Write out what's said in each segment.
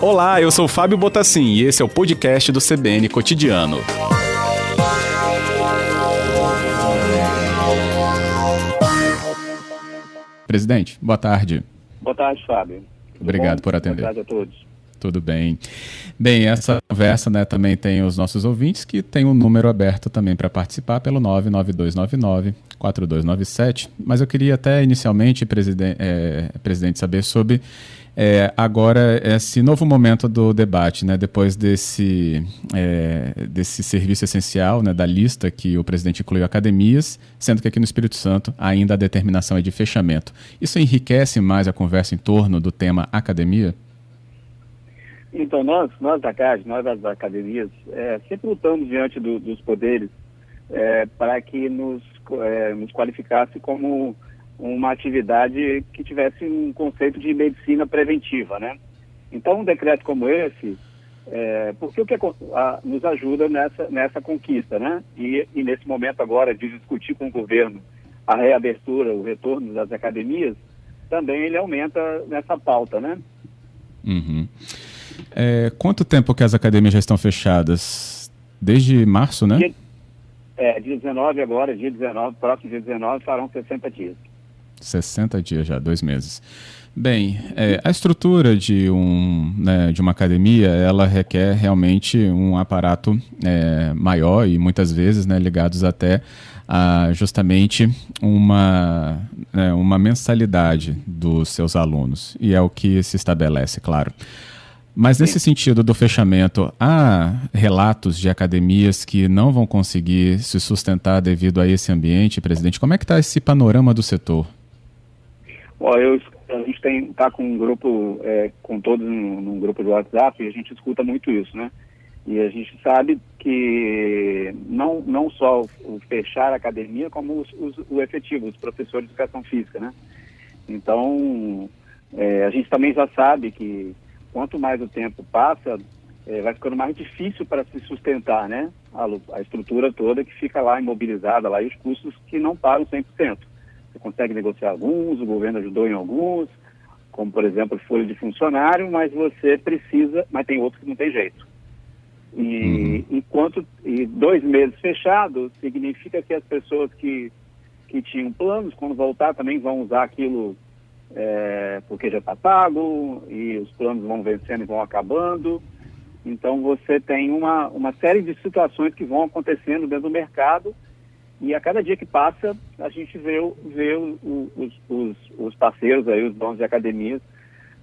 Olá, eu sou Fábio Botassin e esse é o podcast do CBN Cotidiano. Presidente, boa tarde. Boa tarde, Fábio. Tudo Obrigado bom? por atender. Boa tarde a todos. Tudo bem. Bem, essa conversa né, também tem os nossos ouvintes que tem um número aberto também para participar pelo 99299-4297. Mas eu queria até inicialmente, presidente, é, presidente saber sobre é, agora, esse novo momento do debate, né, depois desse, é, desse serviço essencial, né, da lista que o presidente incluiu academias, sendo que aqui no Espírito Santo ainda a determinação é de fechamento. Isso enriquece mais a conversa em torno do tema academia? Então, nós, nós da CAD, nós das academias, é, sempre lutamos diante do, dos poderes é, para que nos, é, nos qualificasse como uma atividade que tivesse um conceito de medicina preventiva, né? Então, um decreto como esse, é, porque o que a, nos ajuda nessa, nessa conquista, né? E, e, nesse momento agora de discutir com o governo a reabertura, o retorno das academias, também ele aumenta nessa pauta, né? Uhum. É, quanto tempo que as academias já estão fechadas? Desde março, né? Dia, é, dia 19 agora, dia 19, próximo dia 19, farão 60 dias. 60 dias já, dois meses. Bem, é, a estrutura de, um, né, de uma academia, ela requer realmente um aparato é, maior e muitas vezes né, ligados até a justamente uma, né, uma mensalidade dos seus alunos. E é o que se estabelece, claro. Mas nesse sentido do fechamento, há relatos de academias que não vão conseguir se sustentar devido a esse ambiente, presidente? Como é que está esse panorama do setor? Bom, eu, a gente tem tá com um grupo, é, com todos num, num, grupo de WhatsApp e a gente escuta muito isso, né? E a gente sabe que não, não só o, fechar a academia, como os, os, o efetivo, os professores de educação física, né? Então, é, a gente também já sabe que quanto mais o tempo passa, é, vai ficando mais difícil para se sustentar, né? A, a, estrutura toda que fica lá imobilizada lá e os custos que não pagam 100%. Você consegue negociar alguns, o governo ajudou em alguns, como por exemplo folha de funcionário, mas você precisa, mas tem outros que não tem jeito. E uhum. enquanto e dois meses fechados significa que as pessoas que, que tinham planos, quando voltar, também vão usar aquilo é, porque já está pago e os planos vão vencendo e vão acabando. Então você tem uma, uma série de situações que vão acontecendo dentro do mercado e a cada dia que passa, a gente vê, vê os, os, os parceiros, aí, os donos de academias,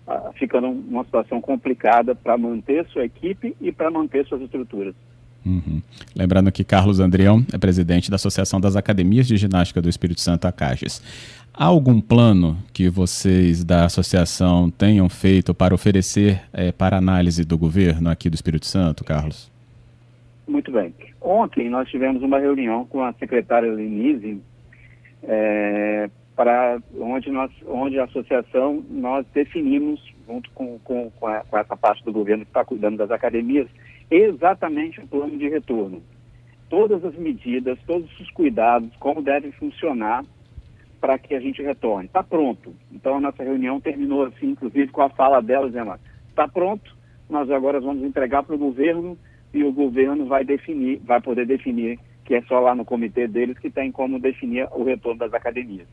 uh, ficando numa situação complicada para manter sua equipe e para manter suas estruturas. Uhum. Lembrando que Carlos Andrião é presidente da Associação das Academias de Ginástica do Espírito Santo, ACAGES. Há algum plano que vocês da associação tenham feito para oferecer é, para análise do governo aqui do Espírito Santo, Carlos? Muito bem. Ontem nós tivemos uma reunião com a secretária Lenise, é, para onde, nós, onde a associação nós definimos, junto com, com, com, a, com essa parte do governo que está cuidando das academias, exatamente o plano de retorno. Todas as medidas, todos os cuidados, como deve funcionar para que a gente retorne. Está pronto. Então a nossa reunião terminou assim, inclusive com a fala dela dizendo, está pronto, nós agora vamos entregar para o governo e o governo vai definir, vai poder definir, que é só lá no comitê deles que tem como definir o retorno das academias.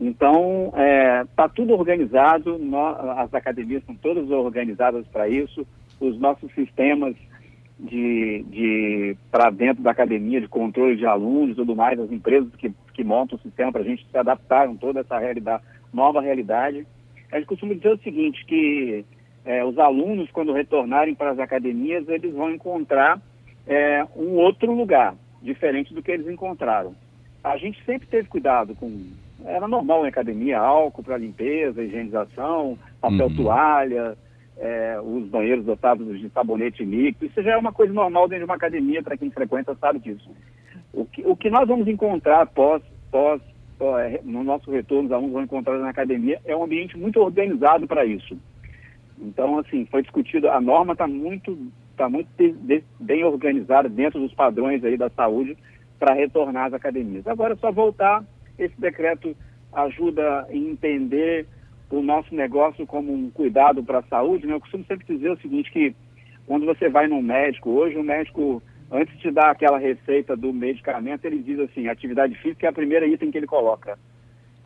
Então, está é, tá tudo organizado, nós, as academias são todas organizadas para isso, os nossos sistemas de, de para dentro da academia, de controle de alunos e tudo mais, as empresas que, que montam o sistema para a gente se adaptar a toda essa realidade, nova realidade. A gente costuma dizer o seguinte, que é, os alunos, quando retornarem para as academias, eles vão encontrar é, um outro lugar, diferente do que eles encontraram. A gente sempre teve cuidado com. Era normal em academia, álcool para limpeza, higienização, papel uhum. toalha, é, os banheiros dotados de sabonete líquido. Isso já é uma coisa normal dentro de uma academia, para quem frequenta sabe disso. O que, o que nós vamos encontrar pós, pós, pós no nosso retorno, os alunos vão encontrar na academia, é um ambiente muito organizado para isso. Então, assim, foi discutido, a norma está muito, tá muito de, de, bem organizada dentro dos padrões aí da saúde para retornar às academias. Agora é só voltar, esse decreto ajuda a entender o nosso negócio como um cuidado para a saúde, né? eu costumo sempre dizer o seguinte, que quando você vai num médico, hoje o médico, antes de dar aquela receita do medicamento, ele diz assim, atividade física é a primeira item que ele coloca.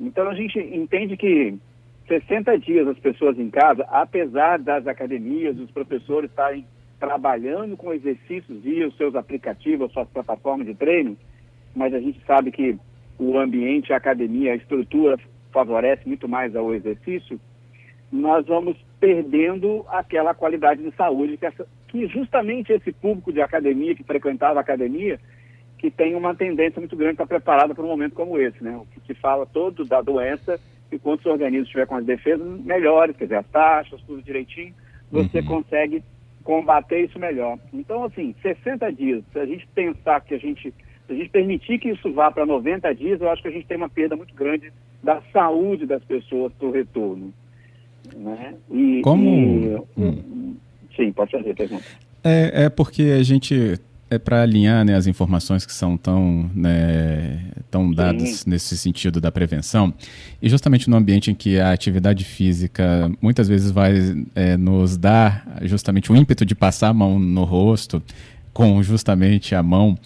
Então a gente entende que 60 dias as pessoas em casa, apesar das academias, os professores estarem trabalhando com exercícios via os seus aplicativos, suas plataformas de treino, mas a gente sabe que o ambiente, a academia, a estrutura favorece muito mais ao exercício, nós vamos perdendo aquela qualidade de saúde que, essa, que justamente esse público de academia, que frequentava a academia, que tem uma tendência muito grande para preparada para um momento como esse, né? O que se fala todo da doença e quanto o organismo estiver com as defesas melhores, quer dizer, as taxas, tudo direitinho, você uhum. consegue combater isso melhor. Então, assim, 60 dias, se a gente pensar que a gente, se a gente permitir que isso vá para 90 dias, eu acho que a gente tem uma perda muito grande da saúde das pessoas para o retorno. Né? E, Como? E, hum. Sim, pode fazer pergunta. É, é porque a gente é para alinhar né, as informações que são tão, né, tão dadas Sim. nesse sentido da prevenção. E justamente no ambiente em que a atividade física muitas vezes vai é, nos dar justamente o ímpeto de passar a mão no rosto com justamente a mão.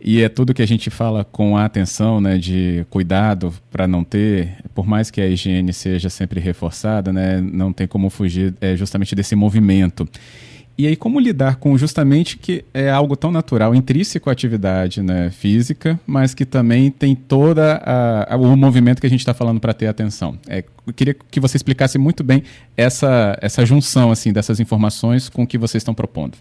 E é tudo que a gente fala com a atenção, né, de cuidado para não ter, por mais que a higiene seja sempre reforçada, né, não tem como fugir é, justamente desse movimento. E aí, como lidar com justamente que é algo tão natural, intrínseco à atividade né, física, mas que também tem toda o movimento que a gente está falando para ter atenção. É, eu queria que você explicasse muito bem essa, essa junção assim dessas informações com o que vocês estão propondo.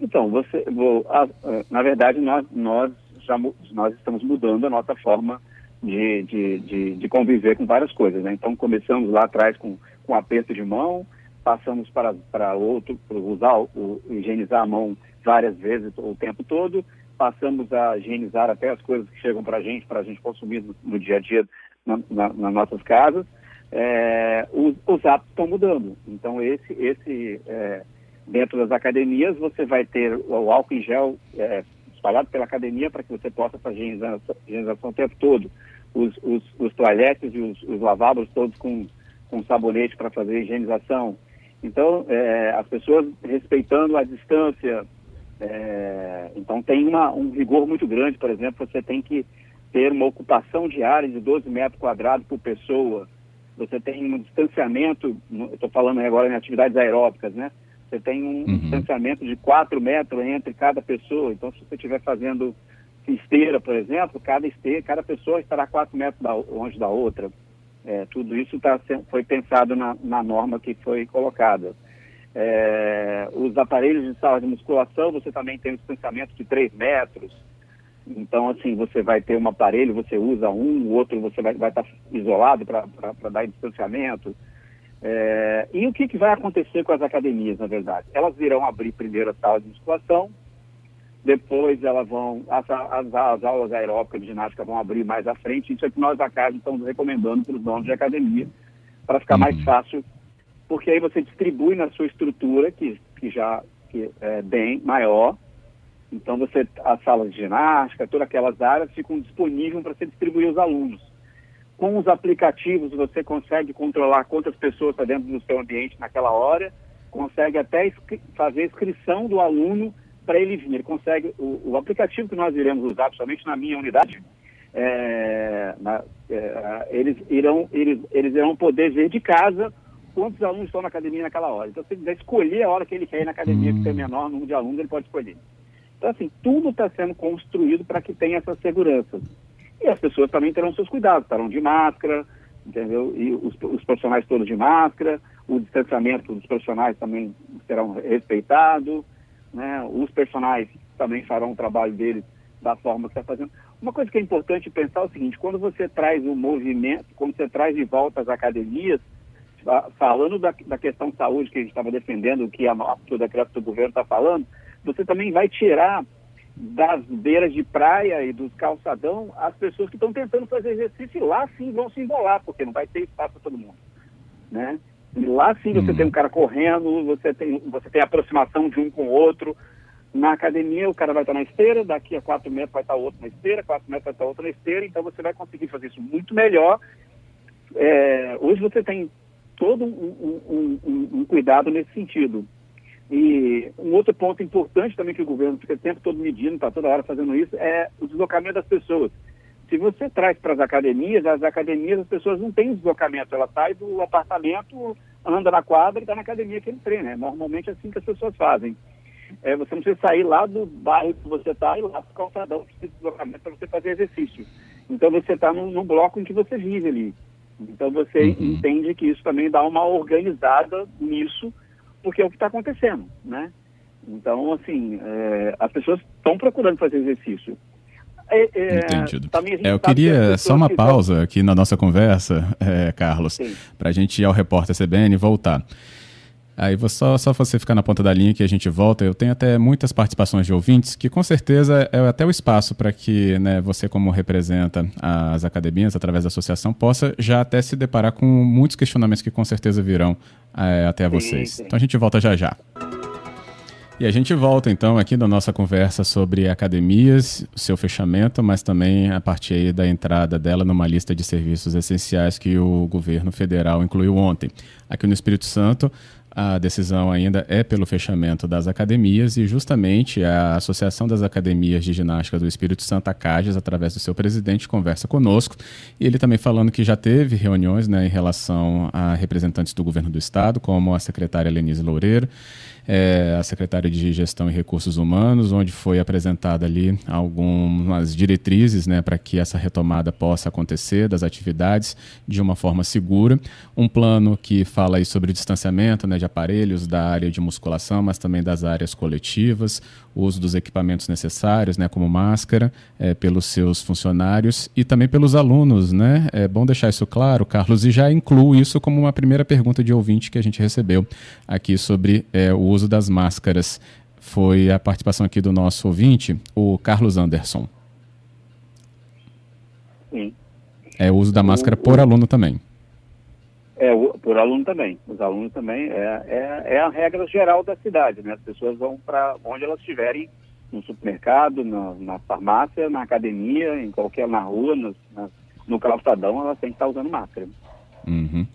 Então, você, vou, a, na verdade, nós, nós, já, nós estamos mudando a nossa forma de, de, de, de conviver com várias coisas. Né? Então, começamos lá atrás com, com aperto de mão, passamos para, para outro, para usar, o, higienizar a mão várias vezes o tempo todo, passamos a higienizar até as coisas que chegam para a gente, para a gente consumir no, no, dia a dia na, na, nas nossas casas. É, os, os, hábitos estão mudando. Então, esse, esse é, dentro das academias, você vai ter o álcool em gel é, espalhado pela academia para que você possa fazer higienização, higienização o tempo todo. Os, os, os toalhetes e os, os lavabos todos com, com sabonete para fazer higienização. Então, é, as pessoas respeitando a distância. É, então, tem uma, um rigor muito grande. Por exemplo, você tem que ter uma ocupação diária de 12 metros quadrados por pessoa. Você tem um distanciamento, estou falando agora em atividades aeróbicas, né? Você tem um uhum. distanciamento de 4 metros entre cada pessoa. Então, se você estiver fazendo esteira, por exemplo, cada esteira, cada pessoa estará 4 metros da, longe da outra. É, tudo isso tá, foi pensado na, na norma que foi colocada. É, os aparelhos de sala de musculação, você também tem um distanciamento de 3 metros. Então, assim, você vai ter um aparelho, você usa um, o outro você vai, vai estar isolado para dar distanciamento. É, e o que, que vai acontecer com as academias, na verdade? Elas irão abrir primeiro a sala de musculação, depois elas vão, as, as, as, aulas aeróbicas de ginástica vão abrir mais à frente, isso é que nós da casa estamos recomendando para os donos de academia, para ficar uhum. mais fácil, porque aí você distribui na sua estrutura, que, que já que é bem maior, então você, as salas de ginástica, todas aquelas áreas ficam disponíveis para você distribuir os alunos. Com os aplicativos você consegue controlar quantas pessoas estão dentro do seu ambiente naquela hora, consegue até fazer inscrição do aluno para ele vir. Ele consegue, o, o, aplicativo que nós iremos usar, principalmente na minha unidade, é, na, é, eles, irão, eles, eles irão poder ver de casa quantos alunos estão na academia naquela hora. Então, se ele quiser escolher a hora que ele quer ir na academia, hum. que tem menor número de alunos, ele pode escolher. Então, assim, tudo está sendo construído para que tenha essa segurança. E as pessoas também terão seus cuidados, estarão de máscara, entendeu? E os, os profissionais todos de máscara, o distanciamento dos profissionais também serão respeitado né? Os personagens também farão o trabalho deles da forma que está fazendo. Uma coisa que é importante pensar é o seguinte, quando você traz o movimento, quando você traz de volta as academias, falando da, da questão de saúde que a gente estava defendendo, que a, a decreto do governo está falando, você também vai tirar das beiras de praia e dos calçadão as pessoas que estão tentando fazer exercício e lá sim vão se embolar, porque não vai ter espaço para todo mundo. Né? E lá sim você uhum. tem um cara correndo, você tem, você tem aproximação de um com o outro. Na academia o cara vai estar na esteira, daqui a quatro metros vai estar outro na esteira, quatro metros vai estar outro na esteira, então você vai conseguir fazer isso muito melhor é, hoje você tem todo um, um, um, um, cuidado nesse sentido. E um outro ponto importante também que o governo fica o tempo todo medindo, está toda hora fazendo isso, é o deslocamento das pessoas. Se você traz para as academias, as academias, as pessoas não têm deslocamento. Ela sai do apartamento, anda na quadra e está na academia que ele treina. É normalmente assim que as pessoas fazem. É, você não precisa sair lá do bairro que você está e lá para o calçadão de deslocamento para você fazer exercício. Então você está no, no, bloco em que você vive ali. Então você uhum. entende que isso também dá uma organizada nisso, porque é o que está acontecendo, né? Então, assim, é, as pessoas estão procurando fazer exercício. É, é, Entendido. É, eu queria só uma pausa aqui na nossa conversa, é, Carlos, para a gente ir ao repórter CBN e voltar. Aí vou só, só você ficar na ponta da linha que a gente volta. Eu tenho até muitas participações de ouvintes, que com certeza é até o espaço para que né, você, como representa as academias através da associação, possa já até se deparar com muitos questionamentos que com certeza virão é, até vocês. Sim, sim. Então a gente volta já já. E a gente volta então aqui na nossa conversa sobre academias, seu fechamento, mas também a partir da entrada dela numa lista de serviços essenciais que o governo federal incluiu ontem. Aqui no Espírito Santo, a decisão ainda é pelo fechamento das academias e justamente a Associação das Academias de Ginástica do Espírito Santo, a CAGES, através do seu presidente, conversa conosco. E ele também falando que já teve reuniões né, em relação a representantes do governo do estado, como a secretária Lenise Loureiro, é, a secretária de Gestão e Recursos Humanos, onde foi apresentada ali algumas diretrizes né, para que essa retomada possa acontecer das atividades de uma forma segura. Um plano que fala aí sobre distanciamento né, de aparelhos da área de musculação, mas também das áreas coletivas, o uso dos equipamentos necessários, né, como máscara, é, pelos seus funcionários e também pelos alunos. Né? É bom deixar isso claro, Carlos, e já incluo isso como uma primeira pergunta de ouvinte que a gente recebeu aqui sobre é, o uso das máscaras. Foi a participação aqui do nosso ouvinte, o Carlos Anderson. Sim. É o uso da máscara por aluno também. É, por aluno também. Os alunos também. É, é, é a regra geral da cidade, né? As pessoas vão para onde elas estiverem, no supermercado, na, na, farmácia, na academia, em qualquer, na rua, no, na, no calçadão, elas têm que estar usando máscara. Uhum.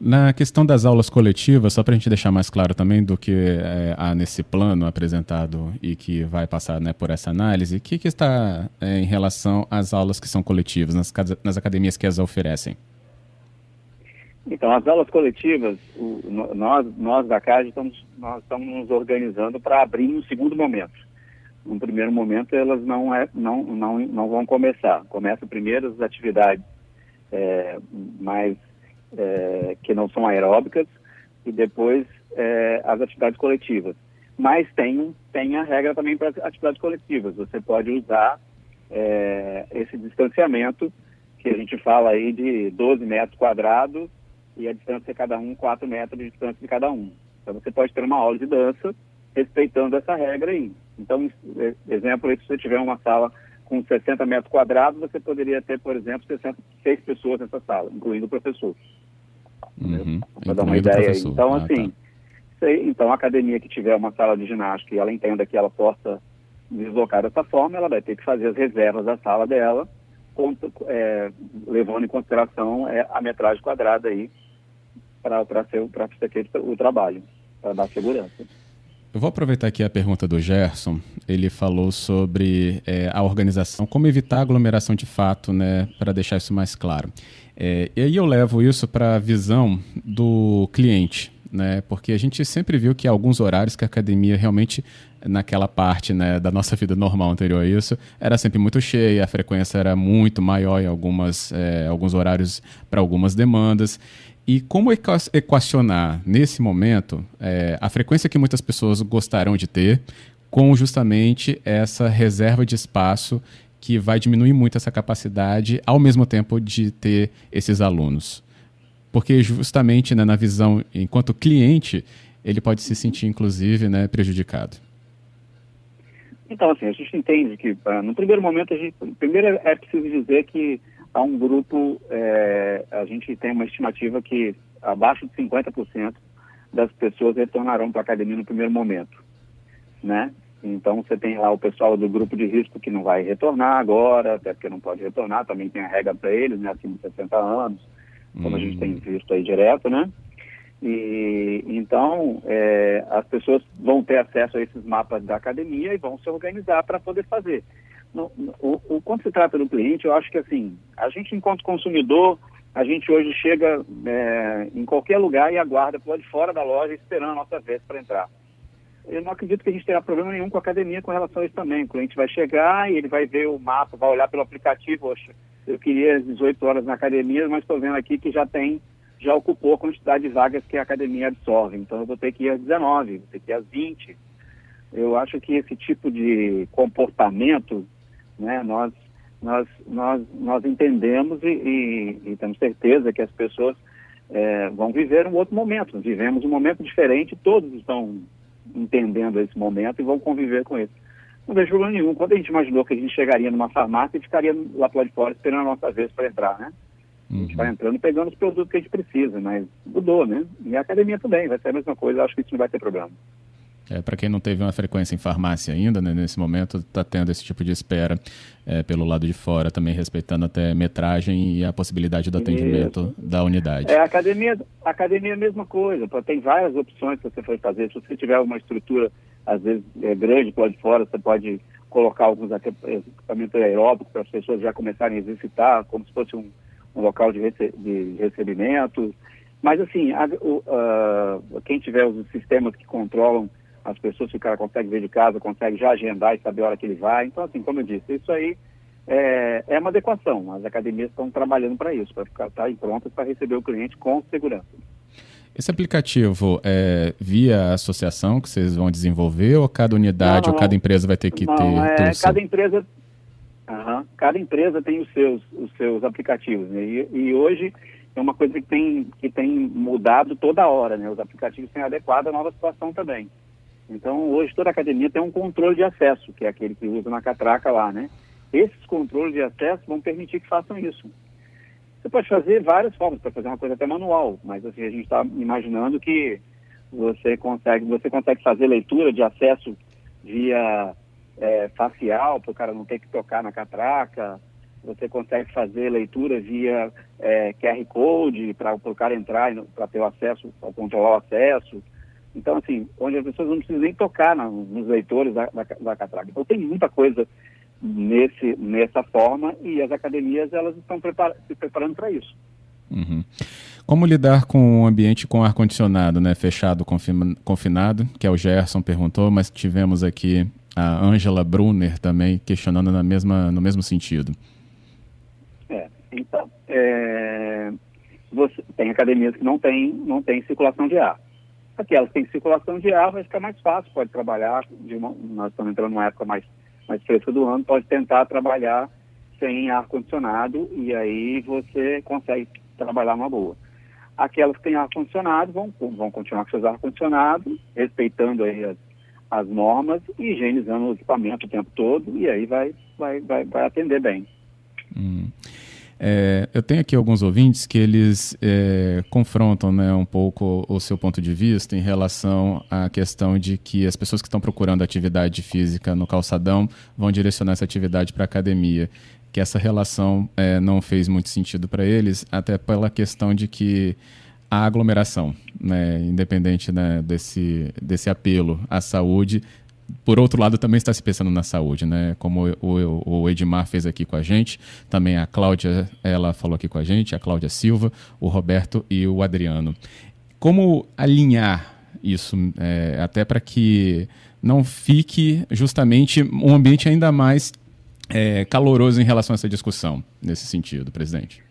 Na questão das aulas coletivas, só para a gente deixar mais claro também do que é, há nesse plano apresentado e que vai passar né, por essa análise, o que, que está é, em relação às aulas que são coletivas, nas, nas academias que as oferecem? Então, as aulas coletivas, o, nós, nós da CAD estamos, nós estamos nos organizando para abrir um segundo momento. No primeiro momento, elas não, é, não, não, não vão começar. Começam primeiro as atividades é, mais é, que não são aeróbicas e depois é, as atividades coletivas. Mas tem, tem a regra também para atividades coletivas. Você pode usar é, esse distanciamento, que a gente fala aí de 12 metros quadrados e a distância de cada um, 4 metros de distância de cada um. Então você pode ter uma aula de dança respeitando essa regra aí. Então, exemplo, se você tiver uma sala com 60 metros quadrados, você poderia ter, por exemplo, 66 pessoas nessa sala, incluindo o professor. Uhum. Para dar uma ideia. Então, ah, assim, tá. então a academia que tiver uma sala de ginástica e ela entenda que ela possa deslocar dessa forma, ela vai ter que fazer as reservas da sala dela, é, levando em consideração é, a metragem quadrada aí para ser, ser o trabalho, para dar segurança. Eu vou aproveitar aqui a pergunta do Gerson. Ele falou sobre é, a organização, como evitar aglomeração de fato, né, para deixar isso mais claro. É, e aí eu levo isso para a visão do cliente, né, porque a gente sempre viu que alguns horários que a academia realmente, naquela parte né, da nossa vida normal anterior a isso, era sempre muito cheia, a frequência era muito maior em algumas, é, alguns horários para algumas demandas. E como equacionar, nesse momento, é, a frequência que muitas pessoas gostarão de ter com justamente essa reserva de espaço que vai diminuir muito essa capacidade, ao mesmo tempo de ter esses alunos? Porque justamente né, na visão, enquanto cliente, ele pode se sentir, inclusive, né, prejudicado. Então, assim, a gente entende que, uh, no primeiro momento, a gente, primeiro é preciso dizer que há um grupo, é, a gente tem uma estimativa que abaixo de 50% das pessoas retornarão para a academia no primeiro momento, né? Então você tem lá o pessoal do grupo de risco que não vai retornar agora, até porque não pode retornar, também tem a regra para eles, né, acima de 60 anos, como a gente tem visto aí direto, né? E então é, as pessoas vão ter acesso a esses mapas da academia e vão se organizar para poder fazer. No, no, o, quando se trata do cliente, eu acho que assim, a gente enquanto consumidor, a gente hoje chega é, em qualquer lugar e aguarda por de fora da loja esperando a nossa vez para entrar. Eu não acredito que a gente tenha problema nenhum com a academia com relação a isso também. O cliente vai chegar e ele vai ver o mapa, vai olhar pelo aplicativo, poxa, eu queria 18 horas na academia, mas estou vendo aqui que já tem já ocupou a quantidade de vagas que a academia absorve. Então eu vou ter que ir às 19, vou ter que ir às 20. Eu acho que esse tipo de comportamento, né, nós, nós, nós, nós entendemos e, e, e temos certeza que as pessoas é, vão viver um outro momento. Vivemos um momento diferente, todos estão entendendo esse momento e vão conviver com ele. Não vejo problema nenhum. Quando a gente imaginou que a gente chegaria numa farmácia e ficaria lá para de fora esperando a nossa vez para entrar, né? A gente vai uhum. entrando e pegando os produtos que a gente precisa, mas mudou, né? E a academia também, vai ser a mesma coisa, acho que isso não vai ter problema. É, para quem não teve uma frequência em farmácia ainda, né, nesse momento está tendo esse tipo de espera é, pelo lado de fora, também respeitando até metragem e a possibilidade do atendimento Isso. da unidade. É, a academia, a academia é a mesma coisa, tem várias opções que você pode fazer. Se você tiver uma estrutura, às vezes, é, grande lá de fora, você pode colocar alguns equipamentos aeróbicos para as pessoas já começarem a exercitar, como se fosse um, um local de, rece de recebimento. Mas, assim, a, o, uh, quem tiver os sistemas que controlam as pessoas, se o cara consegue ver de casa, consegue já agendar e saber a hora que ele vai. Então, assim, como eu disse, isso aí é, é uma adequação. As academias estão trabalhando para isso, para ficar tá, prontas para receber o cliente com segurança. Esse aplicativo é via associação que vocês vão desenvolver ou cada unidade não, não, ou cada empresa vai ter que não, ter? É, cada empresa Uhum. Cada empresa tem os seus, os seus aplicativos. Né? E, e, hoje é uma coisa que tem, que tem mudado toda hora. Né? Os aplicativos têm adequado à nova situação também. Então, hoje toda academia tem um controle de acesso, que é aquele que usa na catraca lá. Né? Esses controles de acesso vão permitir que façam isso. Você pode fazer várias formas, para fazer uma coisa até manual, mas assim, a gente está imaginando que você consegue, você consegue fazer leitura de acesso via é, facial, para o cara não ter que tocar na catraca. Você consegue fazer leitura via é, QR Code para o cara entrar para ter o acesso, para controlar o acesso. Então, assim, onde as pessoas não precisam nem tocar na, nos leitores da, da, da, catraca. Então, tem muita coisa nesse, nessa forma e as academias elas estão se preparando para isso. Uhum. Como lidar com um ambiente com ar-condicionado, né? Fechado, confinado, que é o Gerson perguntou, mas tivemos aqui a Angela Brunner também questionando na mesma, no mesmo sentido. É, então, é, você, tem academias que não tem, não tem circulação de ar. Aquelas que têm circulação de ar vai ficar mais fácil, pode trabalhar, uma, nós estamos entrando numa época mais, mais fresca do ano, pode tentar trabalhar sem ar-condicionado e aí você consegue trabalhar uma boa. Aquelas que têm ar-condicionado vão, vão continuar com seus ar-condicionado, respeitando aí as as normas e higienizando o equipamento o tempo todo e aí vai, vai, vai, vai atender bem. Hum. É, eu tenho aqui alguns ouvintes que eles é, confrontam né, um pouco o seu ponto de vista em relação à questão de que as pessoas que estão procurando atividade física no calçadão vão direcionar essa atividade para a academia. Que essa relação é, não fez muito sentido para eles, até pela questão de que a aglomeração, né, independente né, desse, desse apelo à saúde. Por outro lado, também está se pensando na saúde, né? Como o, o, Edmar fez aqui com a gente, também a Cláudia, ela falou aqui com a gente, a Cláudia Silva, o Roberto e o Adriano. Como alinhar isso, é, até para que não fique justamente um ambiente ainda mais é, caloroso em relação a essa discussão, nesse sentido, presidente?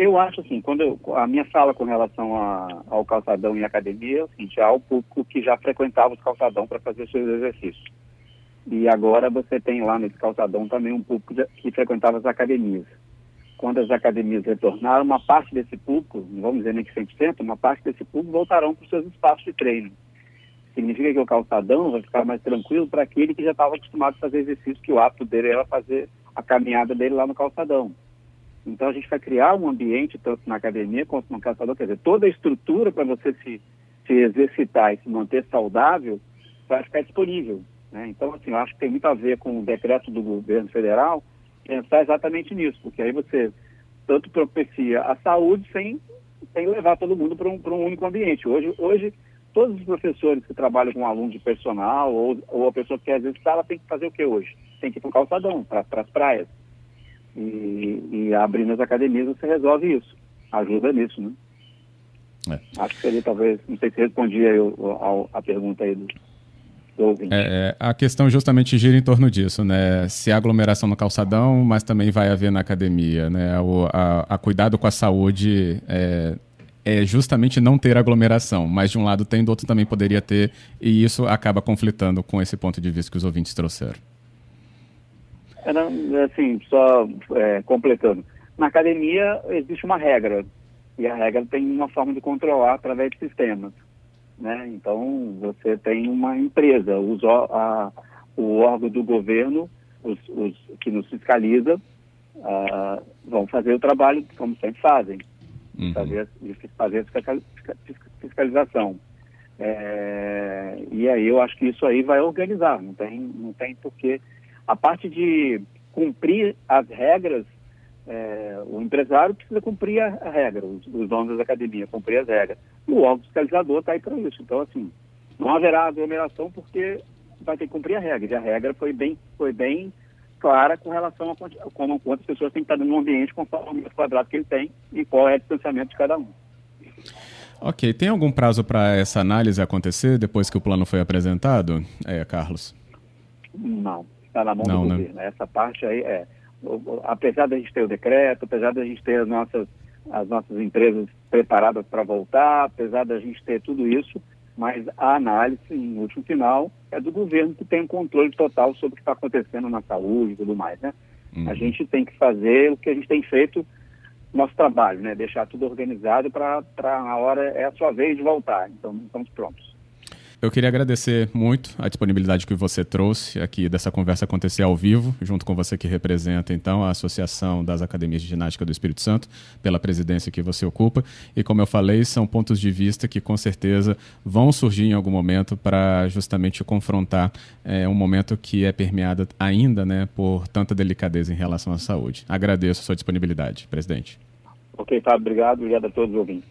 É, é, eu acho assim, quando eu, a minha fala com relação a, ao calçadão e academia é o seguinte, há o público que já frequentava os calçadão para fazer seus exercícios. E agora você tem lá nesse calçadão também um público que frequentava as academias. Quando as academias retornaram, uma parte desse público, não vamos dizer nem que 100%, uma parte desse público voltarão para os seus espaços de treino. Significa que o calçadão vai ficar mais tranquilo para aquele que já estava acostumado a fazer exercício, que o hábito dele era fazer a caminhada dele lá no calçadão. Então a gente vai criar um ambiente, tanto na academia quanto no caçador, quer dizer, toda a estrutura para você se, se exercitar e se manter saudável vai ficar disponível. Né? Então, assim, eu acho que tem muito a ver com o decreto do governo federal pensar exatamente nisso, porque aí você tanto propicia a saúde sem, sem levar todo mundo para um, um único ambiente. Hoje, hoje, todos os professores que trabalham com aluno de personal ou, ou a pessoa que quer exercitar, ela tem que fazer o que hoje? Tem que ir para o calçadão, para as praias. E, e abrindo as academias você resolve isso. Ajuda nisso, né? É. Acho que seria talvez, não sei se a, a pergunta aí do, é, é, a questão justamente gira em torno disso, né? Se há aglomeração no calçadão, mas também vai haver na academia, né? O, a, a cuidado com a saúde é, é, justamente não ter aglomeração, mas de um lado tem, do outro também poderia ter, e isso acaba conflitando com esse ponto de vista que os ouvintes trouxeram. Era, assim, só é, completando. Na academia existe uma regra, e a regra tem uma forma de controlar através de sistemas. Né? Então, você tem uma empresa, os, a, o órgão do governo, os, os que nos fiscaliza, uh, vão fazer o trabalho como sempre fazem, uhum. fazer, fazer a fiscalização. É, e aí eu acho que isso aí vai organizar, não tem, não tem porquê. A parte de cumprir as regras é, o empresário precisa cumprir a, regra, os, os, donos das academias cumprir as regras. E o órgão fiscalizador está aí para isso. Então, assim, não haverá aglomeração porque vai ter que cumprir a regra. E a regra foi bem, foi bem clara com relação a como, quantas pessoas têm que estar no ambiente conforme o metro quadrado que ele tem e qual é o distanciamento de cada um. Ok. Tem algum prazo para essa análise acontecer depois que o plano foi apresentado, é, Carlos? Não. Está na mão não, do né? governo. Essa parte aí é apesar da gente ter o decreto, apesar da gente ter as nossas, as nossas empresas preparadas para voltar, apesar da gente ter tudo isso, mas a análise, em último final, é do governo que tem um controle total sobre o que está acontecendo na saúde e tudo mais, né? Uhum. A gente tem que fazer o que a gente tem feito, nosso trabalho, né? Deixar tudo organizado para a hora, é a sua vez de voltar. Então, estamos prontos. Eu queria agradecer muito a disponibilidade que você trouxe aqui dessa conversa acontecer ao vivo, junto com você que representa então a Associação das Academias de Ginástica do Espírito Santo, pela presidência que você ocupa. E como eu falei, são pontos de vista que com certeza vão surgir em algum momento para justamente confrontar é, um momento que é permeado ainda né, por tanta delicadeza em relação à saúde. Agradeço a sua disponibilidade, presidente. Ok, Fábio, obrigado. Obrigado a todos os ouvintes.